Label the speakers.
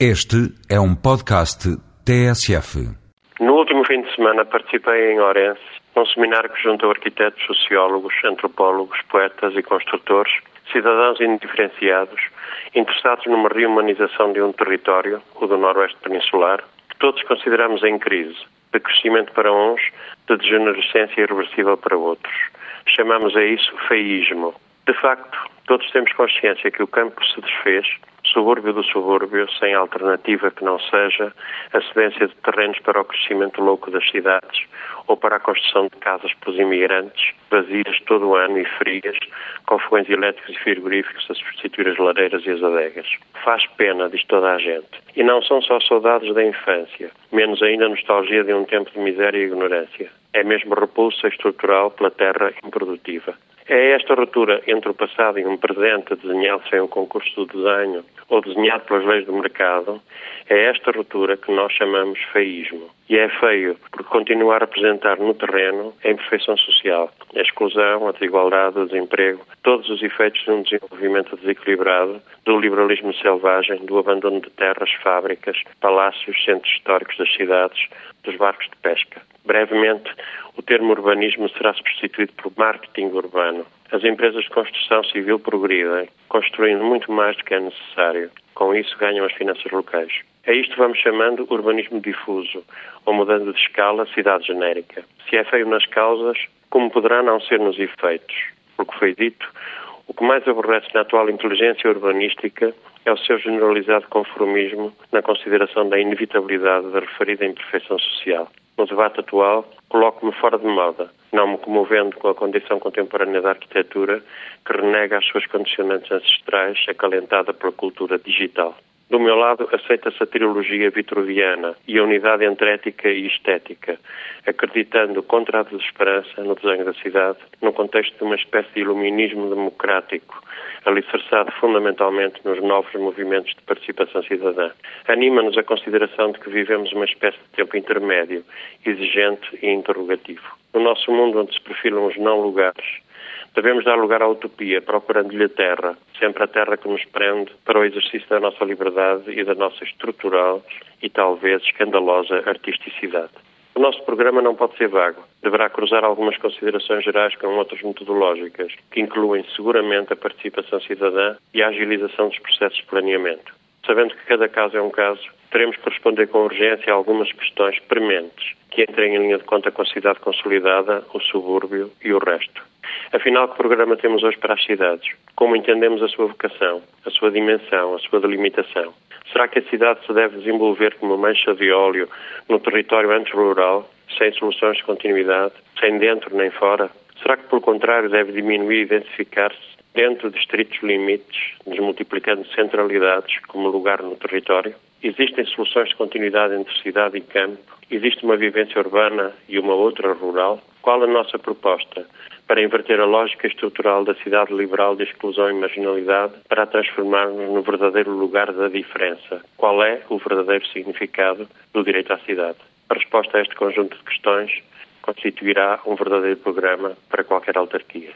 Speaker 1: Este é um podcast TSF.
Speaker 2: No último fim de semana participei em Orense num seminário que juntou arquitetos, sociólogos, antropólogos, poetas e construtores, cidadãos indiferenciados, interessados numa reumanização de um território, o do Noroeste Peninsular, que todos consideramos em crise, de crescimento para uns, de degenerescência irreversível para outros. Chamamos a isso feísmo. De facto, todos temos consciência que o campo se desfez subúrbio do subúrbio, sem alternativa que não seja a cedência de terrenos para o crescimento louco das cidades ou para a construção de casas para os imigrantes, vazias todo o ano e frias, com fogões elétricos e frigoríficos a substituir as lareiras e as adegas. Faz pena, diz toda a gente. E não são só saudades da infância, menos ainda nostalgia de um tempo de miséria e ignorância. É mesmo repulsa estrutural pela terra improdutiva. É esta ruptura entre o passado e um presente desenhado sem o concurso do desenho ou desenhado pelas leis do mercado, é esta ruptura que nós chamamos feísmo. E é feio porque continua a apresentar no terreno a imperfeição social, a exclusão, a desigualdade, o desemprego, todos os efeitos de um desenvolvimento desequilibrado, do liberalismo selvagem, do abandono de terras, fábricas, palácios, centros históricos das cidades, dos barcos de pesca. Brevemente, o termo urbanismo será substituído por marketing urbano. As empresas de construção civil progridem, construindo muito mais do que é necessário. Com isso, ganham as finanças locais. A isto vamos chamando urbanismo difuso, ou mudando de escala, cidade genérica. Se é feio nas causas, como poderá não ser nos efeitos? Porque foi dito, o que mais aborrece na atual inteligência urbanística é o seu generalizado conformismo na consideração da inevitabilidade da referida imperfeição social. No debate atual, coloco-me fora de moda, não me comovendo com a condição contemporânea da arquitetura que renega as suas condicionantes ancestrais, acalentada pela cultura digital. Do meu lado, aceita-se a trilogia vitruviana e a unidade entre ética e estética, acreditando contra a desesperança no desenho da cidade, no contexto de uma espécie de iluminismo democrático, alicerçado fundamentalmente nos novos movimentos de participação cidadã. Anima-nos a consideração de que vivemos uma espécie de tempo intermédio, exigente e interrogativo. No nosso mundo, onde se perfilam os não-lugares, Devemos dar lugar à utopia, procurando-lhe a terra, sempre a terra que nos prende para o exercício da nossa liberdade e da nossa estrutural e talvez escandalosa artisticidade. O nosso programa não pode ser vago. Deverá cruzar algumas considerações gerais com outras metodológicas, que incluem seguramente a participação cidadã e a agilização dos processos de planeamento. Sabendo que cada caso é um caso, teremos que responder com urgência a algumas questões prementes que entrem em linha de conta com a cidade consolidada, o subúrbio e o resto. Afinal, que programa temos hoje para as cidades? Como entendemos a sua vocação, a sua dimensão, a sua delimitação? Será que a cidade se deve desenvolver como mancha de óleo no território antes rural, sem soluções de continuidade, sem dentro nem fora? Será que, pelo contrário, deve diminuir e densificar-se dentro de estritos limites, desmultiplicando centralidades como lugar no território? Existem soluções de continuidade entre cidade e campo? Existe uma vivência urbana e uma outra rural? Qual a nossa proposta? Para inverter a lógica estrutural da cidade liberal de exclusão e marginalidade para a transformarmos no verdadeiro lugar da diferença. Qual é o verdadeiro significado do direito à cidade? A resposta a este conjunto de questões constituirá um verdadeiro programa para qualquer autarquia.